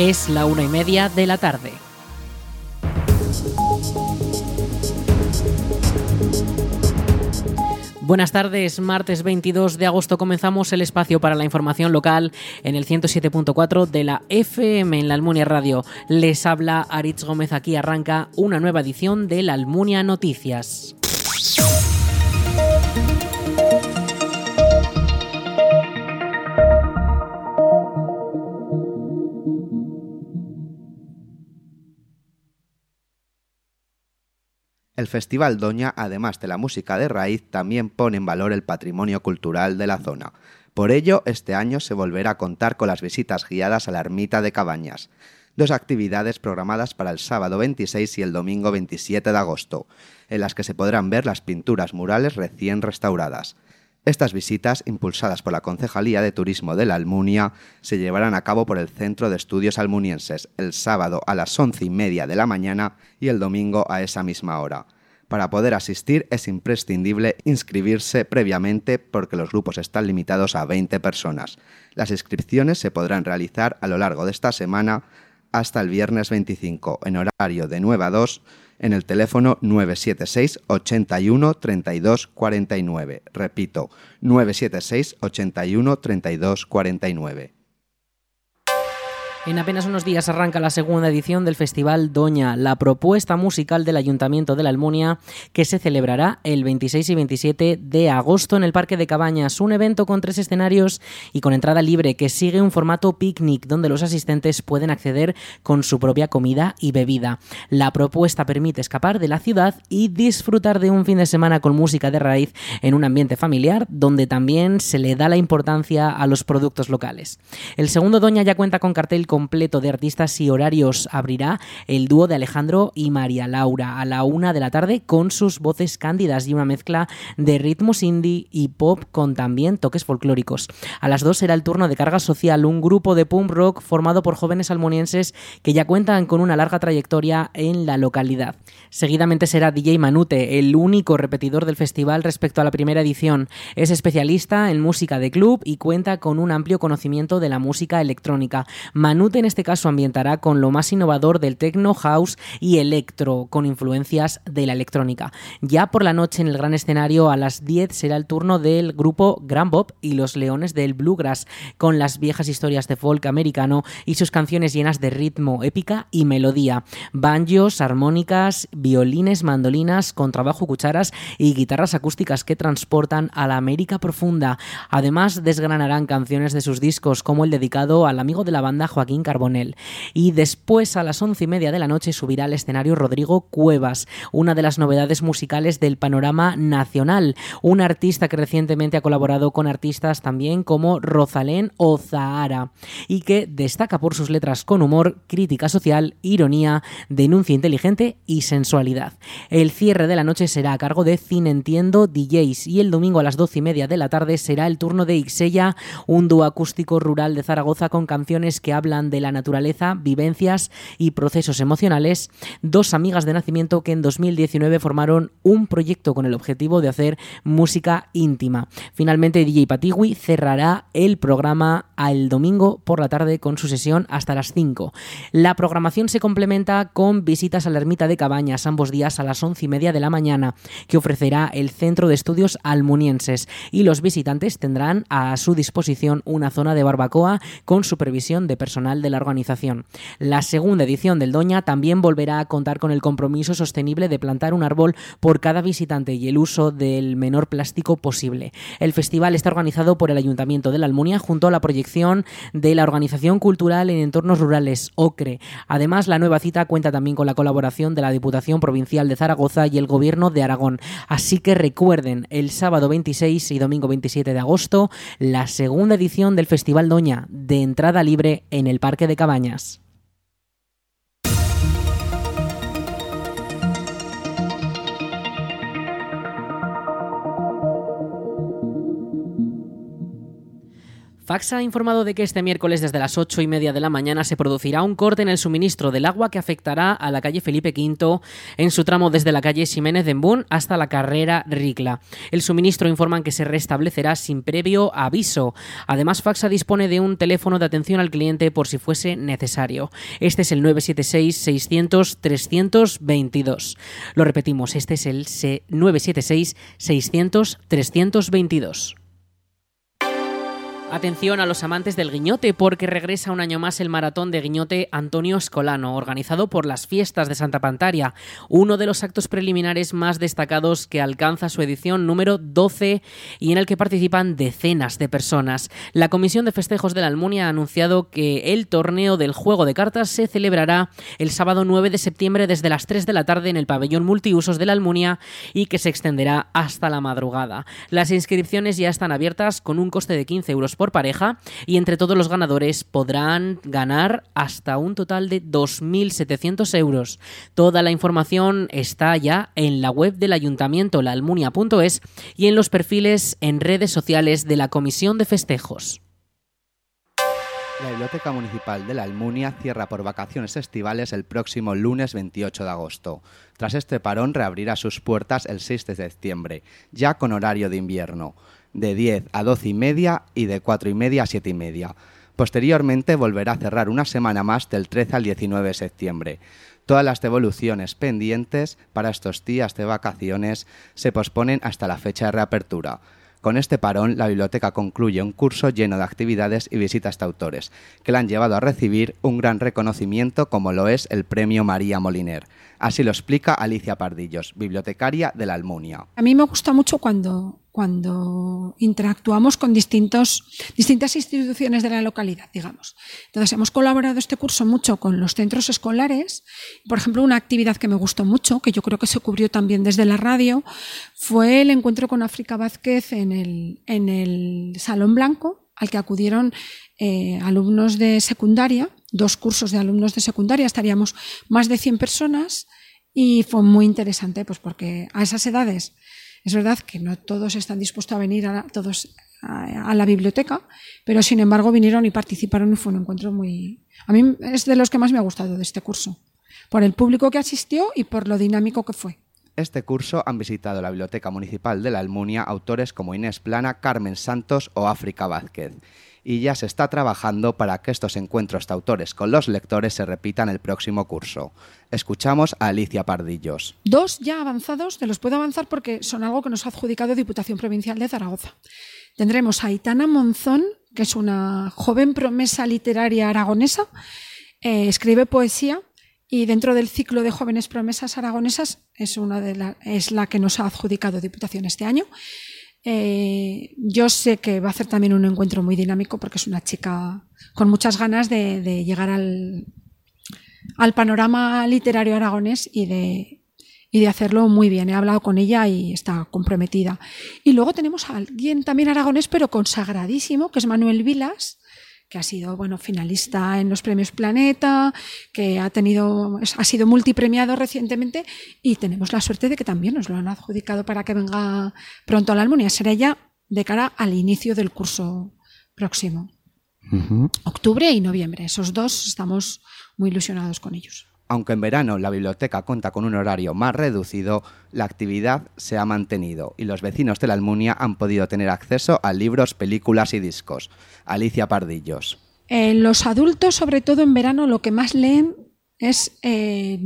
Es la una y media de la tarde. Buenas tardes, martes 22 de agosto comenzamos el espacio para la información local en el 107.4 de la FM en la Almunia Radio. Les habla Aritz Gómez, aquí arranca una nueva edición de la Almunia Noticias. El Festival Doña, además de la música de raíz, también pone en valor el patrimonio cultural de la zona. Por ello, este año se volverá a contar con las visitas guiadas a la ermita de Cabañas, dos actividades programadas para el sábado 26 y el domingo 27 de agosto, en las que se podrán ver las pinturas murales recién restauradas. Estas visitas, impulsadas por la Concejalía de Turismo de la Almunia, se llevarán a cabo por el Centro de Estudios Almunienses el sábado a las once y media de la mañana y el domingo a esa misma hora. Para poder asistir es imprescindible inscribirse previamente porque los grupos están limitados a 20 personas. Las inscripciones se podrán realizar a lo largo de esta semana hasta el viernes 25 en horario de 9 a 2 en el teléfono 976 81 32 49. Repito, 976 81 32 49. En apenas unos días arranca la segunda edición del Festival Doña, la propuesta musical del Ayuntamiento de la Almunia, que se celebrará el 26 y 27 de agosto en el Parque de Cabañas, un evento con tres escenarios y con entrada libre que sigue un formato picnic donde los asistentes pueden acceder con su propia comida y bebida. La propuesta permite escapar de la ciudad y disfrutar de un fin de semana con música de raíz en un ambiente familiar donde también se le da la importancia a los productos locales. El segundo Doña ya cuenta con cartel con completo de artistas y horarios abrirá el dúo de Alejandro y María Laura a la una de la tarde con sus voces cándidas y una mezcla de ritmos indie y pop con también toques folclóricos. A las dos será el turno de Carga Social, un grupo de punk rock formado por jóvenes almonienses que ya cuentan con una larga trayectoria en la localidad. Seguidamente será DJ Manute, el único repetidor del festival respecto a la primera edición. Es especialista en música de club y cuenta con un amplio conocimiento de la música electrónica. Manute en este caso ambientará con lo más innovador del techno, house y electro, con influencias de la electrónica. Ya por la noche en el gran escenario a las 10 será el turno del grupo Grand Bob y los Leones del Bluegrass, con las viejas historias de folk americano y sus canciones llenas de ritmo, épica y melodía. Banjos, armónicas, violines, mandolinas, contrabajo, cucharas y guitarras acústicas que transportan a la América profunda. Además, desgranarán canciones de sus discos, como el dedicado al amigo de la banda Joaquín Carbonell. Y después, a las once y media de la noche, subirá al escenario Rodrigo Cuevas, una de las novedades musicales del panorama nacional. Un artista que recientemente ha colaborado con artistas también como Rosalén o Zahara y que destaca por sus letras con humor, crítica social, ironía, denuncia inteligente y sensualidad. El cierre de la noche será a cargo de Cine Entiendo DJs y el domingo a las doce y media de la tarde será el turno de Ixella, un dúo acústico rural de Zaragoza con canciones que hablan de la naturaleza, vivencias y procesos emocionales. Dos amigas de nacimiento que en 2019 formaron un proyecto con el objetivo de hacer música íntima. Finalmente DJ Patigui cerrará el programa al domingo por la tarde con su sesión hasta las 5. La programación se complementa con visitas a la ermita de Cabañas ambos días a las once y media de la mañana, que ofrecerá el Centro de Estudios Almunienses, y los visitantes tendrán a su disposición una zona de barbacoa con supervisión de personal de la organización. La segunda edición del Doña también volverá a contar con el compromiso sostenible de plantar un árbol por cada visitante y el uso del menor plástico posible. El festival está organizado por el Ayuntamiento de la Almunia junto a la proyección de la Organización Cultural en Entornos Rurales, OCRE. Además, la nueva cita cuenta también con la colaboración de la Diputación Provincial de Zaragoza y el Gobierno de Aragón. Así que recuerden, el sábado 26 y domingo 27 de agosto, la segunda edición del Festival Doña, de entrada libre en el Parque de Cabañas. Fax ha informado de que este miércoles desde las 8 y media de la mañana se producirá un corte en el suministro del agua que afectará a la calle Felipe V en su tramo desde la calle Ximénez de Embún hasta la carrera Ricla. El suministro informan que se restablecerá sin previo aviso. Además, Faxa dispone de un teléfono de atención al cliente por si fuese necesario. Este es el 976-600-322. Lo repetimos, este es el 976-600-322. Atención a los amantes del guiñote porque regresa un año más el maratón de guiñote Antonio Escolano, organizado por las fiestas de Santa Pantaria, uno de los actos preliminares más destacados que alcanza su edición número 12 y en el que participan decenas de personas. La Comisión de Festejos de la Almunia ha anunciado que el torneo del juego de cartas se celebrará el sábado 9 de septiembre desde las 3 de la tarde en el pabellón multiusos de la Almunia y que se extenderá hasta la madrugada. Las inscripciones ya están abiertas con un coste de 15 euros por pareja y entre todos los ganadores podrán ganar hasta un total de 2.700 euros. Toda la información está ya en la web del ayuntamiento laalmunia.es y en los perfiles en redes sociales de la Comisión de Festejos. La Biblioteca Municipal de la Almunia cierra por vacaciones estivales el próximo lunes 28 de agosto. Tras este parón reabrirá sus puertas el 6 de septiembre, ya con horario de invierno de 10 a 12 y media y de 4 y media a 7 y media. Posteriormente volverá a cerrar una semana más del 13 al 19 de septiembre. Todas las devoluciones pendientes para estos días de vacaciones se posponen hasta la fecha de reapertura. Con este parón, la biblioteca concluye un curso lleno de actividades y visitas de autores, que le han llevado a recibir un gran reconocimiento como lo es el Premio María Moliner. Así lo explica Alicia Pardillos, bibliotecaria de la Almunia. A mí me gusta mucho cuando, cuando interactuamos con distintas instituciones de la localidad, digamos. Entonces, hemos colaborado este curso mucho con los centros escolares. Por ejemplo, una actividad que me gustó mucho, que yo creo que se cubrió también desde la radio, fue el encuentro con África Vázquez en el, en el Salón Blanco, al que acudieron eh, alumnos de secundaria, dos cursos de alumnos de secundaria, estaríamos más de 100 personas y fue muy interesante, pues porque a esas edades es verdad que no todos están dispuestos a venir a todos a, la biblioteca, pero sin embargo vinieron y participaron y fue un encuentro muy... A mí es de los que más me ha gustado de este curso, por el público que asistió y por lo dinámico que fue. Este curso han visitado la Biblioteca Municipal de la Almunia autores como Inés Plana, Carmen Santos o África Vázquez y ya se está trabajando para que estos encuentros de autores con los lectores se repitan el próximo curso. Escuchamos a Alicia Pardillos. Dos ya avanzados, te los puedo avanzar porque son algo que nos ha adjudicado Diputación Provincial de Zaragoza. Tendremos a Itana Monzón, que es una joven promesa literaria aragonesa, eh, escribe poesía y dentro del ciclo de jóvenes promesas aragonesas es, una de la, es la que nos ha adjudicado Diputación este año. Eh, yo sé que va a ser también un encuentro muy dinámico porque es una chica con muchas ganas de, llegar al, al, panorama literario aragonés y de, y de hacerlo muy bien. He hablado con ella y está comprometida. Y luego tenemos a alguien también aragonés, pero consagradísimo, que es Manuel Vilas, que ha sido bueno finalista en los premios Planeta, que ha tenido ha sido multipremiado recientemente y tenemos la suerte de que también nos lo han adjudicado para que venga pronto a la Almunia. Será ya de cara al inicio del curso próximo. Octubre y noviembre. Esos dos estamos muy ilusionados con ellos. Aunque en verano la biblioteca cuenta con un horario más reducido, la actividad se ha mantenido y los vecinos de la Almunia han podido tener acceso a libros, películas y discos. Alicia Pardillos. Eh, los adultos, sobre todo en verano, lo que más leen es eh,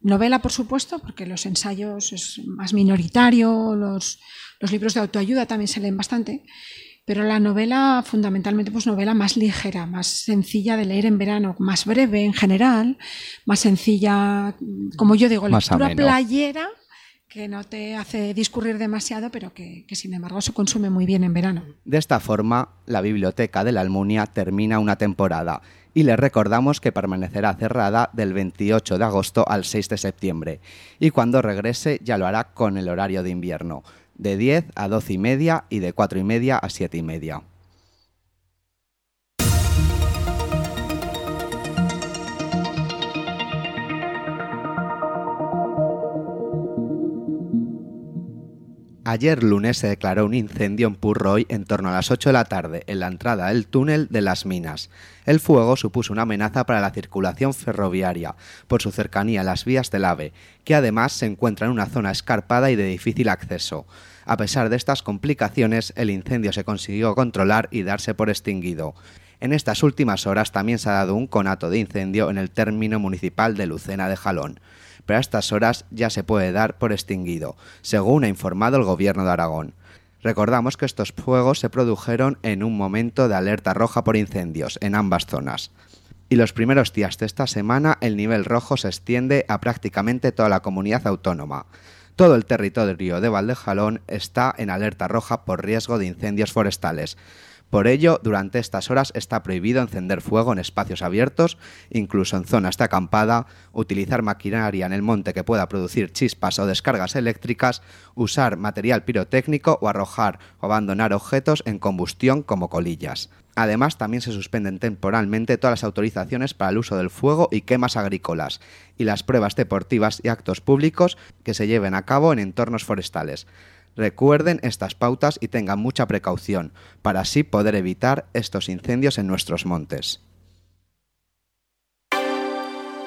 novela, por supuesto, porque los ensayos es más minoritario, los, los libros de autoayuda también se leen bastante. Pero la novela, fundamentalmente, pues novela más ligera, más sencilla de leer en verano, más breve en general, más sencilla, como yo digo, lectura playera, que no te hace discurrir demasiado, pero que, que, sin embargo se consume muy bien en verano. De esta forma, la biblioteca de la Almunia termina una temporada y les recordamos que permanecerá cerrada del 28 de agosto al 6 de septiembre y cuando regrese ya lo hará con el horario de invierno de 10 a 12 y media y de 4 y media a 7 y media. Ayer lunes se declaró un incendio en Purroy en torno a las 8 de la tarde en la entrada del túnel de las minas. El fuego supuso una amenaza para la circulación ferroviaria por su cercanía a las vías del AVE, que además se encuentra en una zona escarpada y de difícil acceso. A pesar de estas complicaciones, el incendio se consiguió controlar y darse por extinguido. En estas últimas horas también se ha dado un conato de incendio en el término municipal de Lucena de Jalón pero a estas horas ya se puede dar por extinguido, según ha informado el Gobierno de Aragón. Recordamos que estos fuegos se produjeron en un momento de alerta roja por incendios en ambas zonas. Y los primeros días de esta semana el nivel rojo se extiende a prácticamente toda la comunidad autónoma. Todo el territorio de Valdejalón está en alerta roja por riesgo de incendios forestales. Por ello, durante estas horas está prohibido encender fuego en espacios abiertos, incluso en zonas de acampada, utilizar maquinaria en el monte que pueda producir chispas o descargas eléctricas, usar material pirotécnico o arrojar o abandonar objetos en combustión como colillas. Además, también se suspenden temporalmente todas las autorizaciones para el uso del fuego y quemas agrícolas, y las pruebas deportivas y actos públicos que se lleven a cabo en entornos forestales. Recuerden estas pautas y tengan mucha precaución para así poder evitar estos incendios en nuestros montes.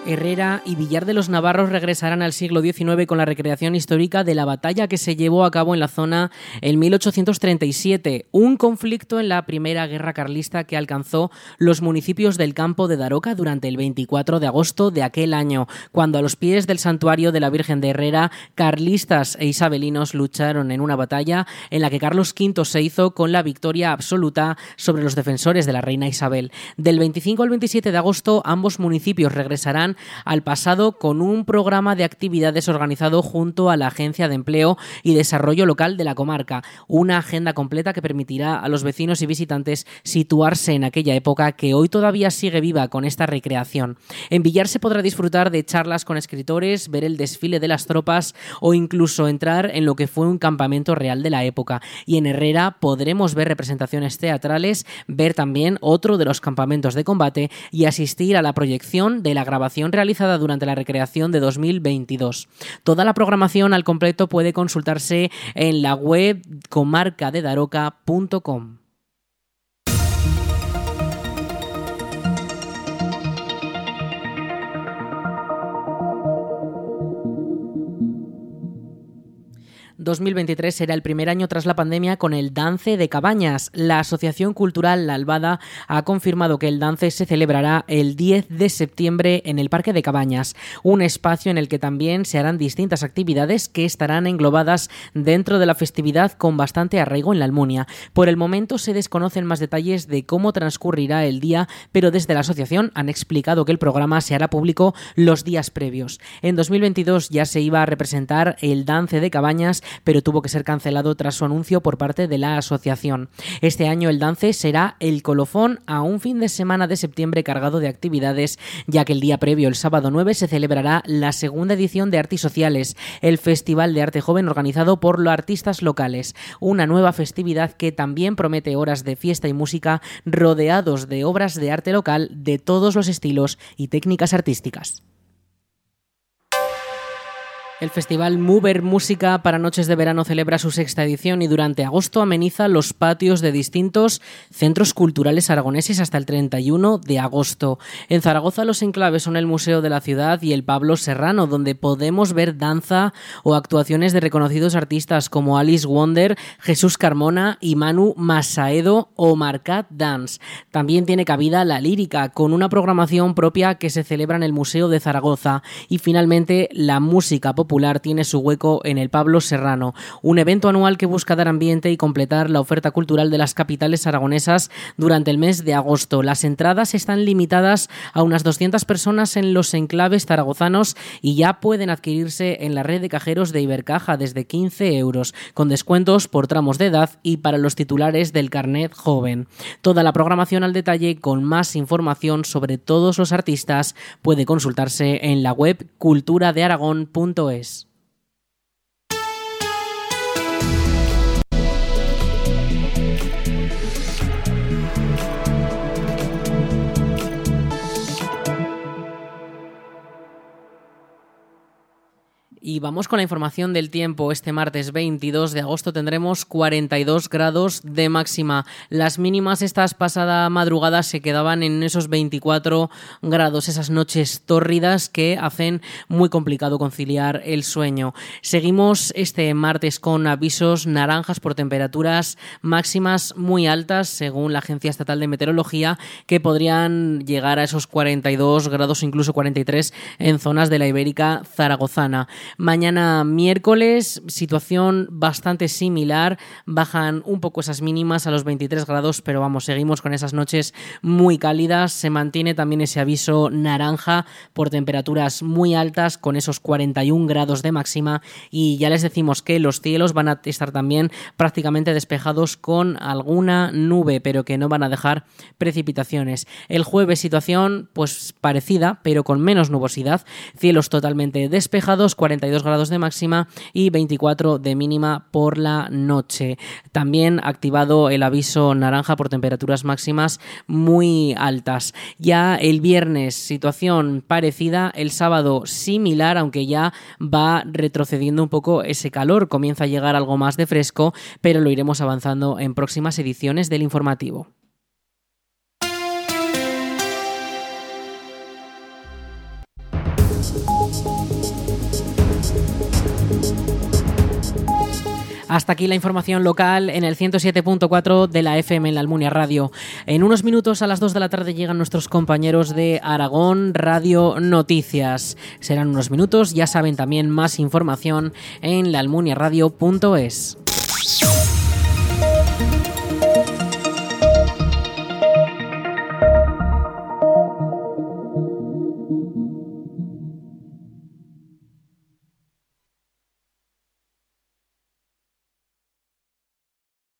Herrera y Villar de los Navarros regresarán al siglo XIX con la recreación histórica de la batalla que se llevó a cabo en la zona en 1837, un conflicto en la Primera Guerra Carlista que alcanzó los municipios del campo de Daroca durante el 24 de agosto de aquel año, cuando a los pies del santuario de la Virgen de Herrera, carlistas e isabelinos lucharon en una batalla en la que Carlos V se hizo con la victoria absoluta sobre los defensores de la reina Isabel. Del 25 al 27 de agosto ambos municipios regresarán al pasado con un programa de actividades organizado junto a la Agencia de Empleo y Desarrollo Local de la comarca, una agenda completa que permitirá a los vecinos y visitantes situarse en aquella época que hoy todavía sigue viva con esta recreación. En Villar se podrá disfrutar de charlas con escritores, ver el desfile de las tropas o incluso entrar en lo que fue un campamento real de la época. Y en Herrera podremos ver representaciones teatrales, ver también otro de los campamentos de combate y asistir a la proyección de la grabación realizada durante la recreación de 2022. Toda la programación al completo puede consultarse en la web comarcadedaroca.com. 2023 será el primer año tras la pandemia con el Dance de Cabañas. La Asociación Cultural La Albada ha confirmado que el Dance se celebrará el 10 de septiembre en el Parque de Cabañas, un espacio en el que también se harán distintas actividades que estarán englobadas dentro de la festividad con bastante arraigo en la Almunia. Por el momento se desconocen más detalles de cómo transcurrirá el día, pero desde la asociación han explicado que el programa se hará público los días previos. En 2022 ya se iba a representar el Dance de Cabañas pero tuvo que ser cancelado tras su anuncio por parte de la asociación. Este año el dance será el colofón a un fin de semana de septiembre cargado de actividades, ya que el día previo, el sábado 9, se celebrará la segunda edición de Artes Sociales, el Festival de Arte Joven organizado por los artistas locales, una nueva festividad que también promete horas de fiesta y música rodeados de obras de arte local de todos los estilos y técnicas artísticas. El festival Mover Música para Noches de Verano celebra su sexta edición y durante agosto ameniza los patios de distintos centros culturales aragoneses hasta el 31 de agosto. En Zaragoza los enclaves son el Museo de la Ciudad y el Pablo Serrano, donde podemos ver danza o actuaciones de reconocidos artistas como Alice Wonder, Jesús Carmona y Manu Masaedo o Marcat Dance. También tiene cabida la lírica, con una programación propia que se celebra en el Museo de Zaragoza. Y finalmente la música popular popular tiene su hueco en el Pablo Serrano, un evento anual que busca dar ambiente y completar la oferta cultural de las capitales aragonesas durante el mes de agosto. Las entradas están limitadas a unas 200 personas en los enclaves zaragozanos y ya pueden adquirirse en la red de cajeros de Ibercaja desde 15 euros, con descuentos por tramos de edad y para los titulares del carnet joven. Toda la programación al detalle con más información sobre todos los artistas puede consultarse en la web culturadearagón.es. voice. Y vamos con la información del tiempo. Este martes 22 de agosto tendremos 42 grados de máxima. Las mínimas estas pasada madrugada se quedaban en esos 24 grados, esas noches tórridas que hacen muy complicado conciliar el sueño. Seguimos este martes con avisos naranjas por temperaturas máximas muy altas, según la Agencia Estatal de Meteorología, que podrían llegar a esos 42 grados, incluso 43 en zonas de la Ibérica zaragozana. Mañana miércoles, situación bastante similar. Bajan un poco esas mínimas a los 23 grados, pero vamos, seguimos con esas noches muy cálidas. Se mantiene también ese aviso naranja por temperaturas muy altas, con esos 41 grados de máxima. Y ya les decimos que los cielos van a estar también prácticamente despejados con alguna nube, pero que no van a dejar precipitaciones. El jueves, situación pues parecida, pero con menos nubosidad. Cielos totalmente despejados, 42 grados de máxima y 24 de mínima por la noche. También activado el aviso naranja por temperaturas máximas muy altas. Ya el viernes situación parecida, el sábado similar, aunque ya va retrocediendo un poco ese calor, comienza a llegar algo más de fresco, pero lo iremos avanzando en próximas ediciones del informativo. Hasta aquí la información local en el 107.4 de la FM en la Almunia Radio. En unos minutos a las 2 de la tarde llegan nuestros compañeros de Aragón Radio Noticias. Serán unos minutos, ya saben también más información en laalmuniaradio.es.